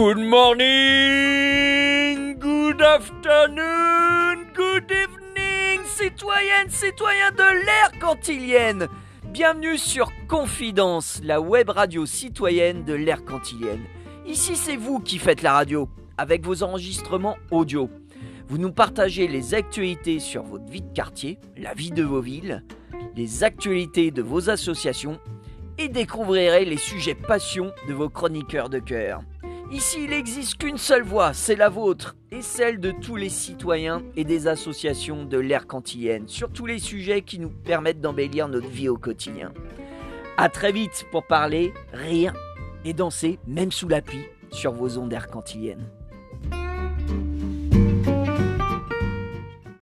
Good morning, good afternoon, good evening, citoyennes, citoyens de l'ère cantilienne. Bienvenue sur Confidence, la web radio citoyenne de l'ère cantilienne. Ici, c'est vous qui faites la radio, avec vos enregistrements audio. Vous nous partagez les actualités sur votre vie de quartier, la vie de vos villes, les actualités de vos associations et découvrirez les sujets passion de vos chroniqueurs de cœur. Ici, il n'existe qu'une seule voix, c'est la vôtre, et celle de tous les citoyens et des associations de l'ère cantilienne, sur tous les sujets qui nous permettent d'embellir notre vie au quotidien. A très vite pour parler, rire et danser, même sous la pluie, sur vos ondes air.